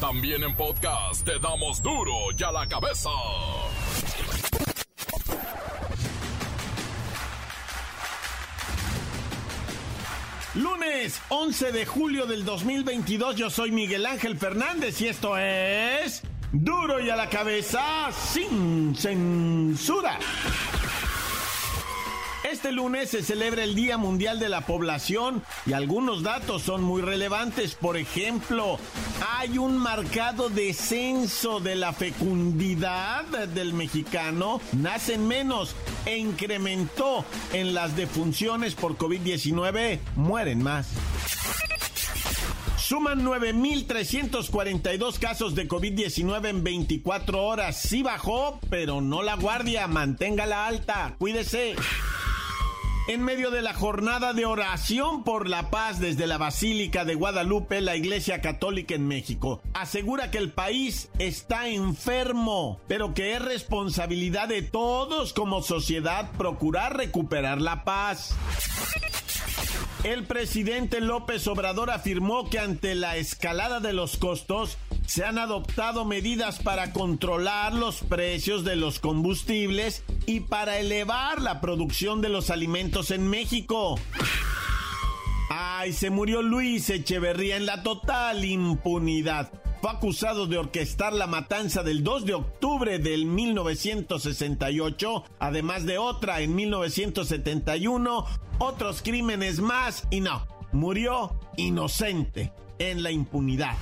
También en podcast te damos duro y a la cabeza. Lunes 11 de julio del 2022, yo soy Miguel Ángel Fernández y esto es duro y a la cabeza sin censura. Este lunes se celebra el Día Mundial de la Población y algunos datos son muy relevantes. Por ejemplo, hay un marcado descenso de la fecundidad del mexicano, nacen menos e incrementó en las defunciones por COVID-19, mueren más. Suman 9.342 casos de COVID-19 en 24 horas. Sí bajó, pero no la guardia. Manténgala alta. Cuídese en medio de la jornada de oración por la paz desde la Basílica de Guadalupe, la Iglesia Católica en México. Asegura que el país está enfermo, pero que es responsabilidad de todos como sociedad procurar recuperar la paz. El presidente López Obrador afirmó que ante la escalada de los costos, se han adoptado medidas para controlar los precios de los combustibles y para elevar la producción de los alimentos en México. Ay, se murió Luis Echeverría en la total impunidad. Fue acusado de orquestar la matanza del 2 de octubre del 1968, además de otra en 1971, otros crímenes más y no, murió inocente en la impunidad.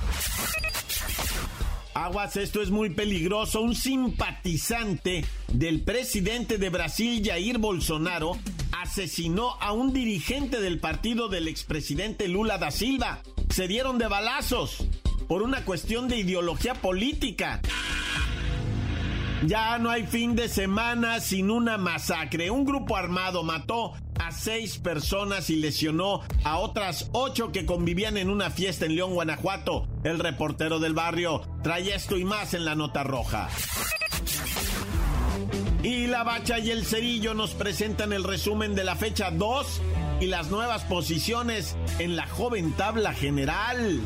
Aguas, esto es muy peligroso. Un simpatizante del presidente de Brasil, Jair Bolsonaro, asesinó a un dirigente del partido del expresidente Lula da Silva. Se dieron de balazos por una cuestión de ideología política. Ya no hay fin de semana sin una masacre. Un grupo armado mató a seis personas y lesionó a otras ocho que convivían en una fiesta en León, Guanajuato. El reportero del barrio trae esto y más en la nota roja. Y la bacha y el cerillo nos presentan el resumen de la fecha 2 y las nuevas posiciones en la joven tabla general.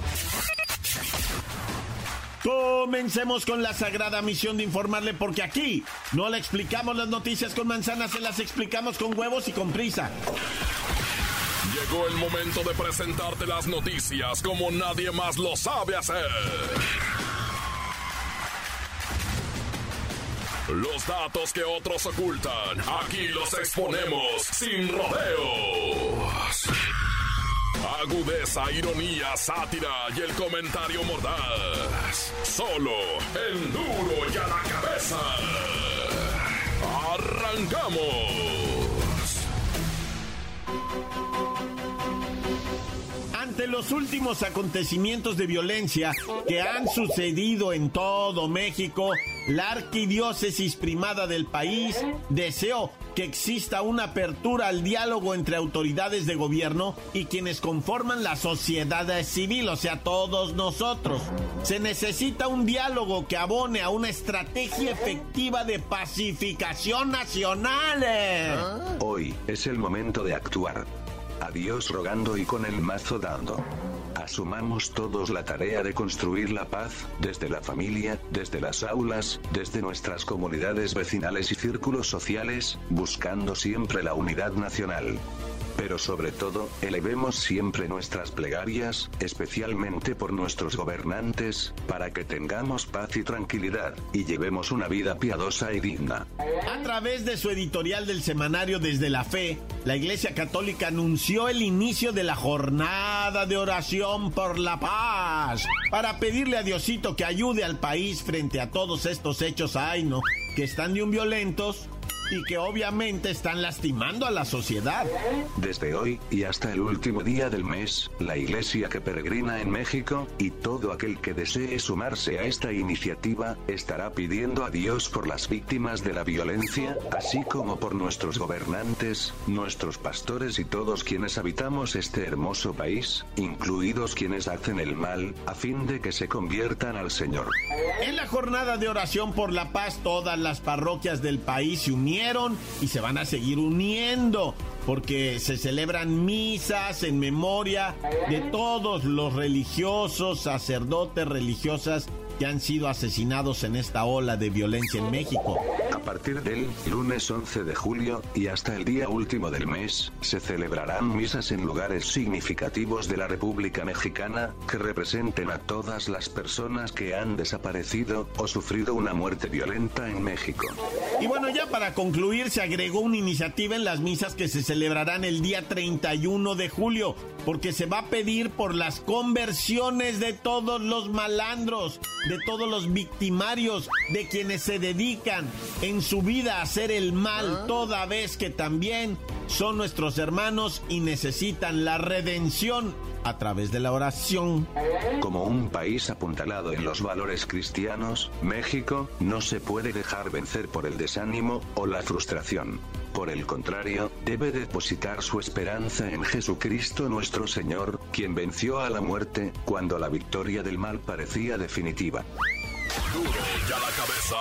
Comencemos con la sagrada misión de informarle porque aquí no le explicamos las noticias con manzanas, se las explicamos con huevos y con prisa. Llegó el momento de presentarte las noticias como nadie más lo sabe hacer. Los datos que otros ocultan, aquí los exponemos sin rodeos. Agudeza, ironía, sátira y el comentario mordaz. Solo el duro y a la cabeza. ¡Arrancamos! Ante los últimos acontecimientos de violencia que han sucedido en todo México, la arquidiócesis primada del país deseó que exista una apertura al diálogo entre autoridades de gobierno y quienes conforman la sociedad civil, o sea, todos nosotros. Se necesita un diálogo que abone a una estrategia efectiva de pacificación nacional. Hoy es el momento de actuar. Adiós rogando y con el mazo dando. Asumamos todos la tarea de construir la paz, desde la familia, desde las aulas, desde nuestras comunidades vecinales y círculos sociales, buscando siempre la unidad nacional. Pero sobre todo, elevemos siempre nuestras plegarias, especialmente por nuestros gobernantes, para que tengamos paz y tranquilidad, y llevemos una vida piadosa y digna. A través de su editorial del semanario Desde la Fe, la Iglesia Católica anunció el inicio de la jornada de oración por la paz, para pedirle a Diosito que ayude al país frente a todos estos hechos, ay no, que están de un violentos y que obviamente están lastimando a la sociedad. Desde hoy, y hasta el último día del mes, la iglesia que peregrina en México, y todo aquel que desee sumarse a esta iniciativa, estará pidiendo a Dios por las víctimas de la violencia, así como por nuestros gobernantes, nuestros pastores y todos quienes habitamos este hermoso país, incluidos quienes hacen el mal, a fin de que se conviertan al Señor. En la jornada de oración por la paz, todas las parroquias del país se unieron y se van a seguir uniendo porque se celebran misas en memoria de todos los religiosos, sacerdotes, religiosas que han sido asesinados en esta ola de violencia en México. A partir del lunes 11 de julio y hasta el día último del mes, se celebrarán misas en lugares significativos de la República Mexicana, que representen a todas las personas que han desaparecido o sufrido una muerte violenta en México. Y bueno, ya para concluir, se agregó una iniciativa en las misas que se celebrarán el día 31 de julio, porque se va a pedir por las conversiones de todos los malandros, de todos los victimarios, de quienes se dedican en su vida a hacer el mal, ah. toda vez que también son nuestros hermanos y necesitan la redención a través de la oración. Como un país apuntalado en los valores cristianos, México no se puede dejar vencer por el desánimo o la frustración. Por el contrario, debe depositar su esperanza en Jesucristo nuestro Señor, quien venció a la muerte, cuando la victoria del mal parecía definitiva. la cabeza.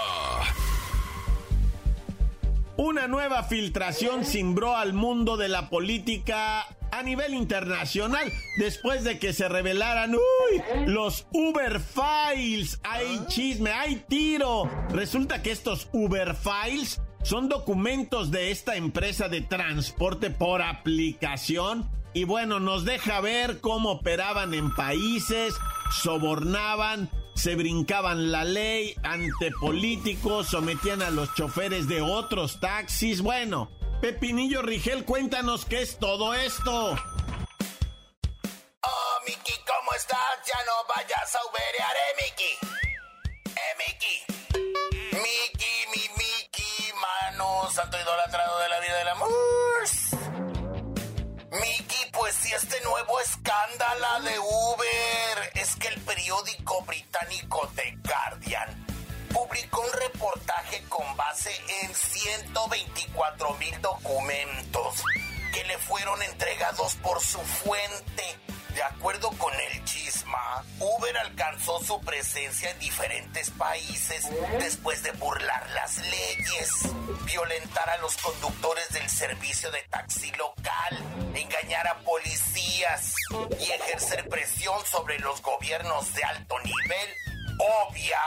Una nueva filtración cimbró al mundo de la política a nivel internacional después de que se revelaran uy, los Uber Files. Hay chisme, hay tiro. Resulta que estos Uber Files son documentos de esta empresa de transporte por aplicación y bueno, nos deja ver cómo operaban en países, sobornaban, se brincaban la ley ante políticos, sometían a los choferes de otros taxis. Bueno, Pepinillo Rigel, cuéntanos qué es todo esto. Oh, Miki, ¿cómo estás? Ya no vayas a uberear, eh, Miki. Eh, Miki. Santo idolatrado de la vida del amor. Miki, pues si este nuevo escándalo de Uber es que el periódico británico The Guardian publicó un reportaje con base en 124 mil documentos que le fueron entregados por su fuente. De acuerdo con el Alcanzó su presencia en diferentes países después de burlar las leyes, violentar a los conductores del servicio de taxi local, engañar a policías y ejercer presión sobre los gobiernos de alto nivel. Obvia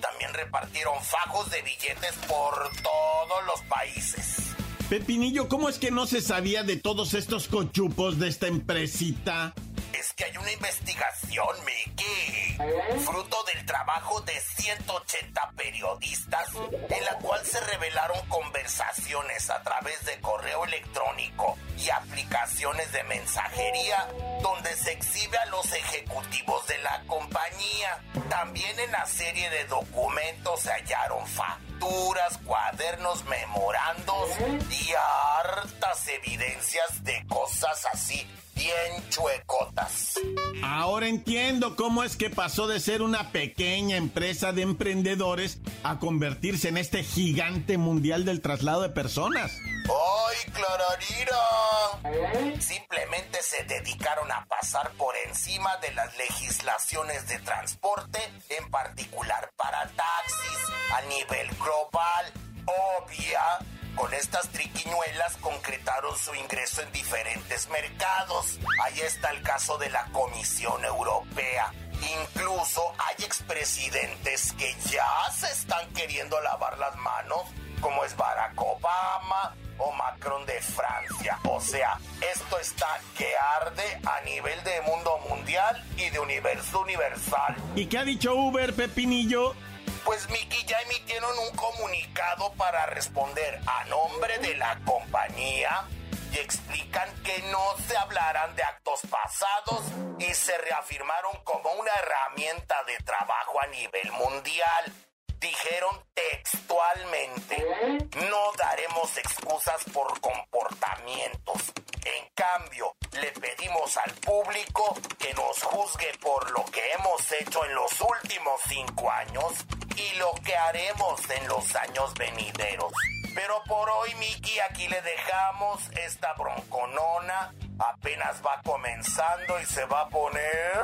también repartieron fajos de billetes por todos los países. Pepinillo, ¿cómo es que no se sabía de todos estos cochupos de esta empresita? Es que hay una investigación, Mickey, fruto del trabajo de 180 periodistas, en la cual se revelaron conversaciones a través de correo electrónico y aplicaciones de mensajería, donde se exhibe a los ejecutivos de la compañía. También en la serie de documentos se hallaron facturas, cuadernos, memorandos y hartas evidencias de cosas así bien chuecotas. Ahora entiendo cómo es que pasó de ser una pequeña empresa de emprendedores a convertirse en este gigante mundial del traslado de personas. ¡Ay, Clararira! Simplemente se dedicaron a pasar por encima de las legislaciones de transporte, en particular para taxis, a nivel global. Obvia con estas triquiñuelas concretaron su ingreso en diferentes mercados. Ahí está el caso de la Comisión Europea. Incluso hay expresidentes que ya se están queriendo lavar las manos, como es Barack Obama o Macron de Francia. O sea, esto está que arde a nivel de mundo mundial y de universo universal. ¿Y qué ha dicho Uber, Pepinillo? Pues Mickey ya emitieron un comunicado para responder a nombre de la compañía y explican que no se hablarán de actos pasados y se reafirmaron como una herramienta de trabajo a nivel mundial. Dijeron textualmente, no daremos excusas por comportamientos. En cambio, le pedimos al público que nos juzgue por lo que hemos hecho en los últimos cinco años y lo que haremos en los años venideros. Pero por hoy, Miki, aquí le dejamos esta bronconona. Apenas va comenzando y se va a poner...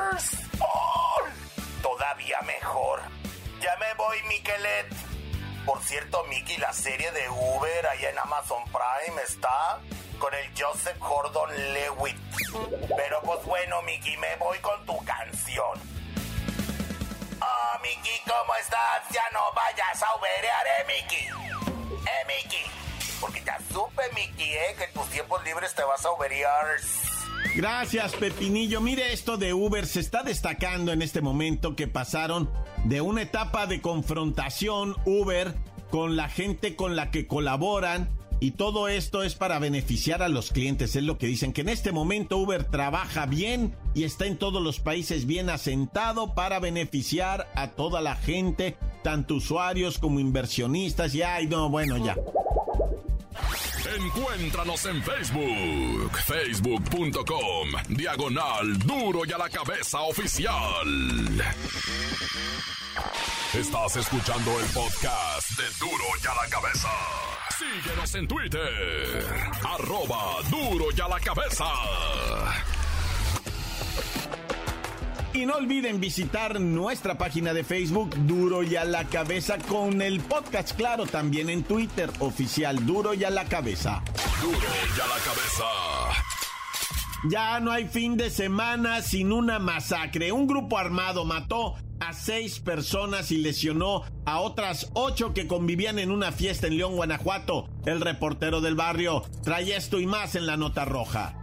Por cierto, Mickey, la serie de Uber ahí en Amazon Prime está con el Joseph Gordon Lewitt. Pero pues bueno, Mickey, me voy con tu canción. Oh, Mickey, ¿cómo estás? Ya no vayas a uberear, eh, Mickey. Eh, Mickey. Porque ya supe, Mickey, eh, que en tus tiempos libres te vas a uberear. Gracias, Pepinillo. Mire, esto de Uber se está destacando en este momento que pasaron de una etapa de confrontación Uber con la gente con la que colaboran y todo esto es para beneficiar a los clientes, es lo que dicen, que en este momento Uber trabaja bien y está en todos los países bien asentado para beneficiar a toda la gente, tanto usuarios como inversionistas, y no, bueno, ya. Encuéntranos en Facebook, facebook.com, diagonal duro y a la cabeza oficial. Estás escuchando el podcast de duro y a la cabeza. Síguenos en Twitter, arroba duro y a la cabeza. Y no olviden visitar nuestra página de Facebook Duro y a la cabeza con el podcast, claro, también en Twitter oficial Duro y a la cabeza. Duro y a la cabeza. Ya no hay fin de semana sin una masacre. Un grupo armado mató a seis personas y lesionó a otras ocho que convivían en una fiesta en León, Guanajuato. El reportero del barrio trae esto y más en la nota roja.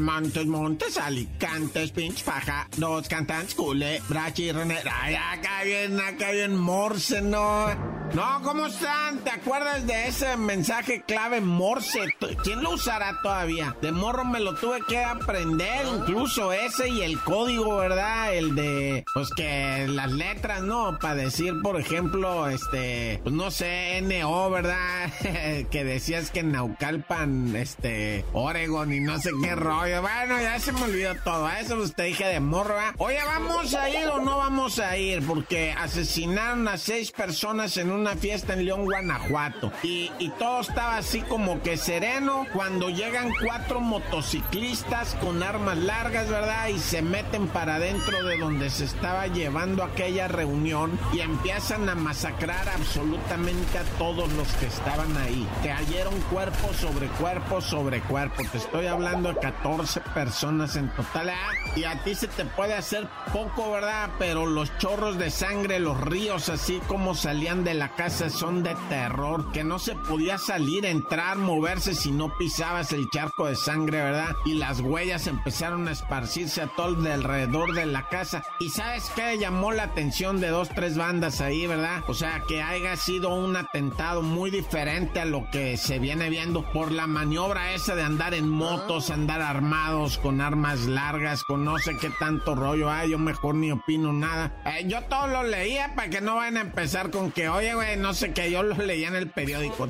Montes, Montes, Alicantes, pinch faja, dos cantantes, cule, brachi, rené. Ay, acá bien, acá bien, Morse, no. No, ¿cómo están? ¿Te acuerdas de ese mensaje clave Morse? ¿Quién lo usará todavía? De morro me lo tuve que aprender, incluso ese y el código, ¿verdad? El de, pues que las letras, ¿no? Para decir, por ejemplo, este, pues no sé, NO, ¿verdad? que decías que en Naucalpan, este, Oregon y no sé qué rollo bueno, ya se me olvidó todo. A eso te dije de morra. Oye, ¿vamos a ir o no vamos a ir? Porque asesinaron a seis personas en una fiesta en León, Guanajuato. Y, y todo estaba así como que sereno cuando llegan cuatro motociclistas con armas largas, ¿verdad? Y se meten para adentro de donde se estaba llevando aquella reunión y empiezan a masacrar absolutamente a todos los que estaban ahí. Cayeron cuerpo sobre cuerpo sobre cuerpo. Te estoy hablando de 14 14 personas en total. Ah, y a ti se te puede hacer poco, ¿verdad? Pero los chorros de sangre, los ríos, así como salían de la casa, son de terror. Que no se podía salir, entrar, moverse si no pisabas el charco de sangre, ¿verdad? Y las huellas empezaron a esparcirse a todo de alrededor de la casa. ¿Y sabes qué? Llamó la atención de dos, tres bandas ahí, ¿verdad? O sea, que haya sido un atentado muy diferente a lo que se viene viendo por la maniobra esa de andar en motos, andar armados, con armas largas, con no sé qué tanto rollo. Ah, yo mejor ni opino nada. Eh, yo todo lo leía para que no vayan a empezar con que, oye, no sé qué, yo lo leía en el periódico.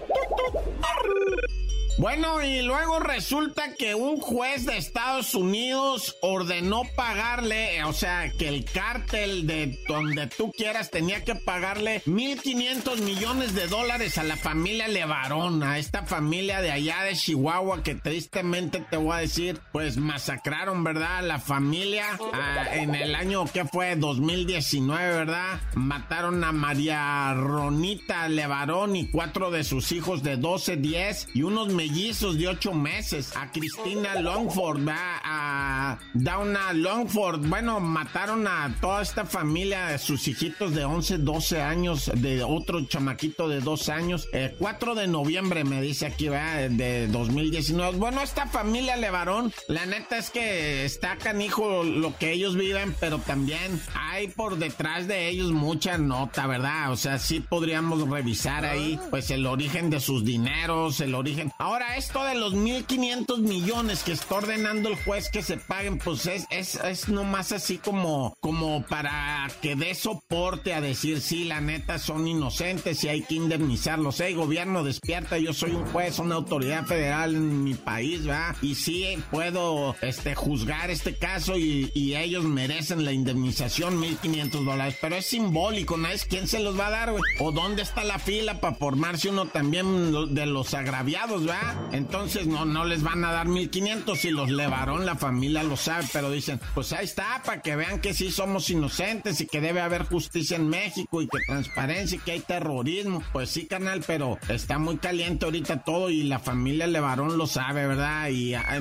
Bueno, y luego resulta que un juez de Estados Unidos ordenó pagarle, o sea, que el cártel de donde tú quieras tenía que pagarle 1.500 millones de dólares a la familia Levarón, a esta familia de allá de Chihuahua que tristemente te voy a decir, pues masacraron, ¿verdad? La familia ah, en el año que fue 2019, ¿verdad? Mataron a María Ronita Levarón y cuatro de sus hijos de 12, 10 y unos mellizos de ocho meses. A Cristina Longford, a Dauna Longford. Bueno, mataron a toda esta familia, sus hijitos de 11, 12 años, de otro chamaquito de 2 años. 4 de noviembre, me dice aquí, ¿verdad? De 2019. Bueno, esta familia Levarón, la neta es que está canijo lo que ellos viven, pero también hay por detrás de ellos mucha nota, ¿verdad? O sea, sí podríamos revisar ahí, pues el origen de sus dineros, el origen. Ahora, esto de los 1.500 millones que está ordenando el juez que se paguen, pues es, es, es nomás así como, como para que dé soporte a decir, sí, la neta son inocentes y hay que indemnizarlos. Hey, gobierno, despierta, yo soy un juez, una autoridad federal en mi país, ¿verdad? Y sí puedo este, juzgar este caso y, y ellos merecen la indemnización, 1.500 dólares, pero es simbólico, ¿no es quién se los va a dar, güey? ¿O dónde está la fila para formarse uno también de los agraviados, ¿verdad? Entonces no, no les van a dar 1500 y los levaron, la familia lo sabe, pero dicen, pues ahí está, para que vean que sí somos inocentes y que debe haber justicia en México y que transparencia y que hay terrorismo. Pues sí, canal, pero está muy caliente ahorita todo y la familia Levarón lo sabe, ¿verdad? Y ah,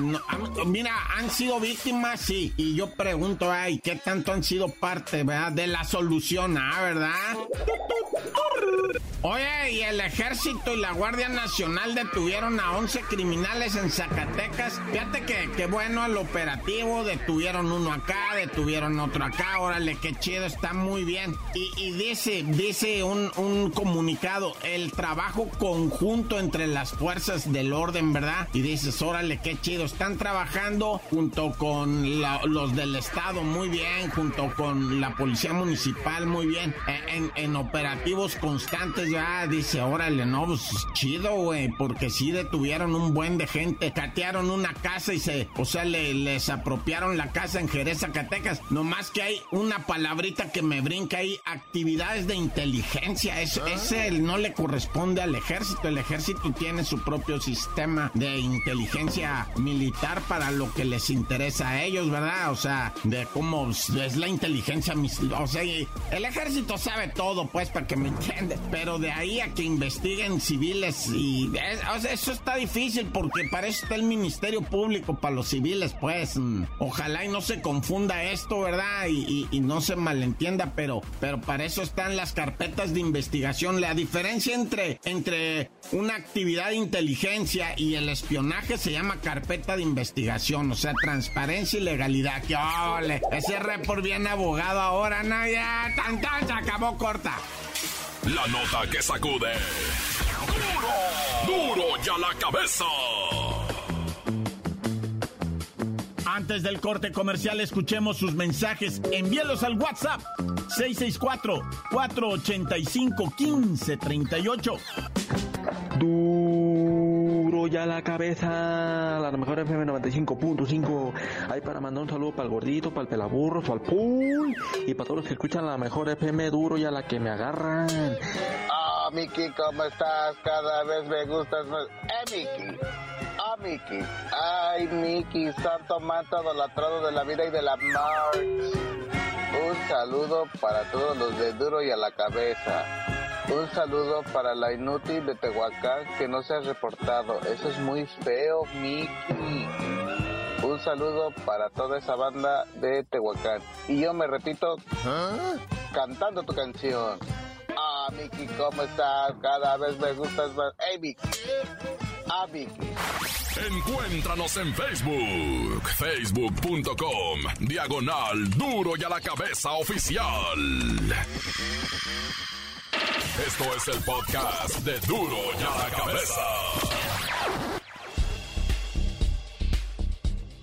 mira, han sido víctimas, sí. Y yo pregunto, ay, ¿qué tanto han sido parte, ¿verdad? De la solución, ¿ah, verdad? Oye, y el ejército y la Guardia Nacional detuvieron a 11 criminales en Zacatecas. Fíjate que, qué bueno el operativo, detuvieron uno acá, detuvieron otro acá, órale, qué chido, está muy bien. Y, dice, dice un, un, comunicado, el trabajo conjunto entre las fuerzas del orden, ¿verdad? Y dices, órale, qué chido, están trabajando junto con los del Estado, muy bien, junto con la Policía Municipal, muy bien, en, en operativos constantes, ya dice, órale, no, pues chido, güey, porque sí detuvieron un buen de gente, catearon una casa y se, o sea, le, les apropiaron la casa en Jerez, Zacatecas. Nomás que hay una palabrita que me brinca ahí, actividades de inteligencia. Es, ¿Ah? Ese no le corresponde al ejército. El ejército tiene su propio sistema de inteligencia militar para lo que les interesa a ellos, ¿verdad? O sea, de cómo es la inteligencia. O sea, el ejército sabe todo, pues, para que me entiendan. Pero de ahí a que investiguen civiles y... eso está difícil porque para eso está el Ministerio Público, para los civiles, pues. Mm, ojalá y no se confunda esto, ¿verdad? Y, no se malentienda, pero, pero para eso están las carpetas de investigación. La diferencia entre, entre una actividad de inteligencia y el espionaje se llama carpeta de investigación, o sea, transparencia y legalidad. ¡Qué ole! Ese report bien abogado ahora, no, tan, tan, se acabó corta. La nota que sacude. ¡Duro! ¡Duro ya la cabeza! Antes del corte comercial, escuchemos sus mensajes. Envíelos al WhatsApp 664-485-1538. Duro ya la cabeza, la mejor FM 95.5. Ahí para mandar un saludo para el gordito, para el pelaburro, para el pool y para todos los que escuchan la mejor FM duro ya la que me agarran. Ah, Miki, ¿cómo estás? Cada vez me gustas más. Eh, Miki. Ah, Miki. Ay, Miki, santo manto idolatrado de la vida y de la muerte. Un saludo para todos los de duro y a la cabeza. Un saludo para la inútil de Tehuacán que no se ha reportado. Eso es muy feo, Miki. Un saludo para toda esa banda de Tehuacán. Y yo me repito, cantando tu canción. Ah, Miki, ¿cómo estás? Cada vez me gustas más. Hey, Miki. Ah, Miki. Encuéntranos en Facebook, facebook.com, diagonal duro y a la cabeza oficial. Esto es el podcast de duro y a la cabeza.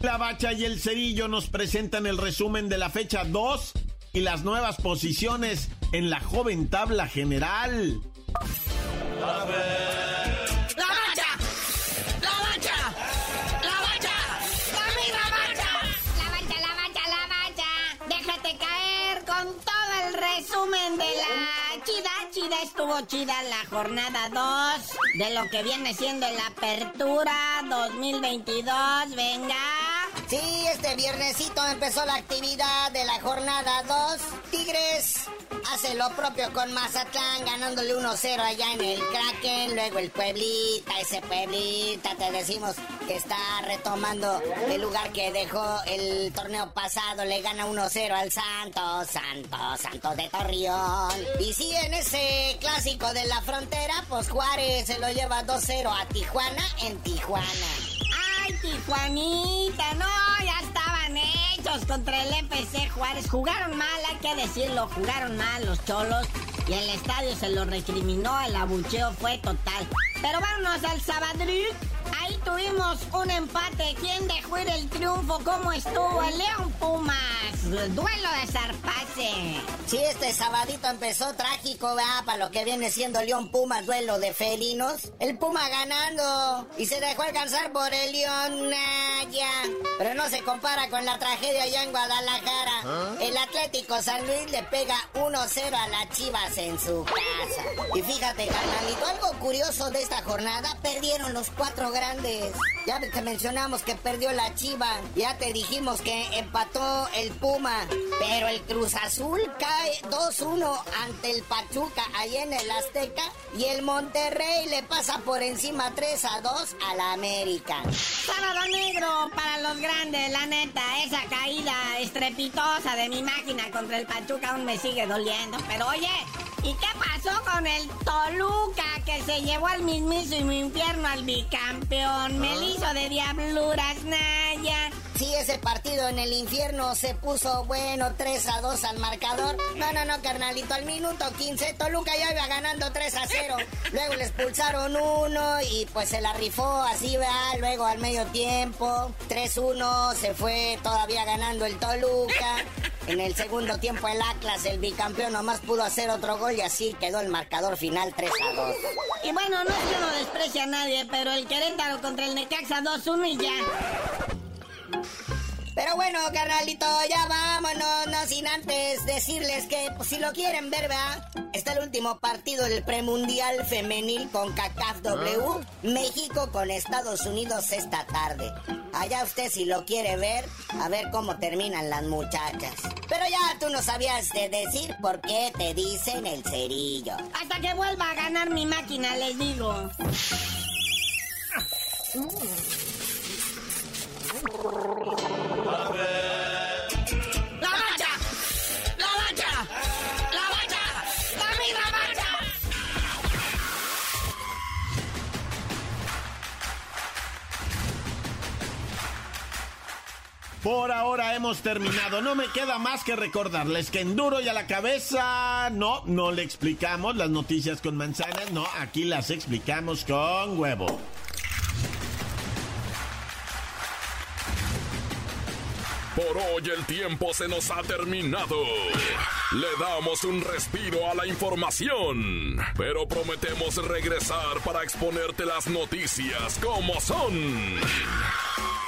La Bacha y el Cerillo nos presentan el resumen de la fecha 2 y las nuevas posiciones en la joven tabla general. ¡La la jornada 2 de lo que viene siendo la apertura 2022. Venga. Sí, este viernesito empezó la actividad de la jornada 2. Tigres hace lo propio con Mazatlán, ganándole 1-0 allá en el Kraken. Luego el Pueblita, ese Pueblita, te decimos que está retomando el lugar que dejó el torneo pasado. Le gana 1-0 al Santos, Santos, Santos de Torreón. Y sí, en ese clásico de la frontera, pues Juárez se lo lleva 2-0 a Tijuana en Tijuana. ¡Ay, Tijuanita! No, ya contra el FC Juárez. Jugaron mal, hay que decirlo, jugaron mal los cholos. Y el estadio se lo recriminó, el abucheo fue total. Pero vámonos al Sabadell. Ahí tuvimos un empate. ¿Quién dejó ir el triunfo? ¿Cómo estuvo el León Pumas? Duelo de zarpase. Sí, este sabadito empezó trágico, ¿verdad? Para lo que viene siendo León Pumas, duelo de felinos. El Puma ganando y se dejó alcanzar por el León Naya. Pero no se compara con la tragedia allá en Guadalajara. ¿Ah? El Atlético San Luis le pega 1-0 a las Chivas en su casa. Y fíjate, carnalito, algo curioso de esta jornada, perdieron los cuatro grandes Ya te mencionamos que perdió la Chiva, ya te dijimos que empató el Puma, pero el Cruz Azul cae 2-1 ante el Pachuca allá en el Azteca. Y el Monterrey le pasa por encima 3-2 a la América. Sábado negro para los grandes, la neta, esa caída estrepitosa de mi máquina contra el Pachuca aún me sigue doliendo, pero oye, ¿Y qué pasó con el Toluca que se llevó al mismísimo infierno al bicampeón? Me ah. de diabluras, Naya. Sí, ese partido en el infierno se puso bueno 3 a 2 al marcador. No, no, no, carnalito, al minuto 15 Toluca ya iba ganando 3 a 0. Luego le expulsaron uno y pues se la rifó así, va. Luego al medio tiempo, 3-1, se fue todavía ganando el Toluca. En el segundo tiempo el Atlas, el bicampeón, nomás pudo hacer otro gol y así quedó el marcador final 3 a 2. Y bueno, no es que no desprecie a nadie, pero el Querétaro contra el Necaxa 2-1 y ya. Pero bueno, carnalito, ya vámonos, no sin antes decirles que pues, si lo quieren ver, ¿verdad? Está el último partido del premundial femenil con CACAF W. Ah. México con Estados Unidos esta tarde. Allá usted si lo quiere ver, a ver cómo terminan las muchachas. Pero ya tú no sabías de decir por qué te dicen el cerillo. Hasta que vuelva a ganar mi máquina, les digo. Por ahora hemos terminado. No me queda más que recordarles que en duro y a la cabeza, no, no le explicamos las noticias con manzanas, no, aquí las explicamos con huevo. Por hoy el tiempo se nos ha terminado. Le damos un respiro a la información, pero prometemos regresar para exponerte las noticias como son.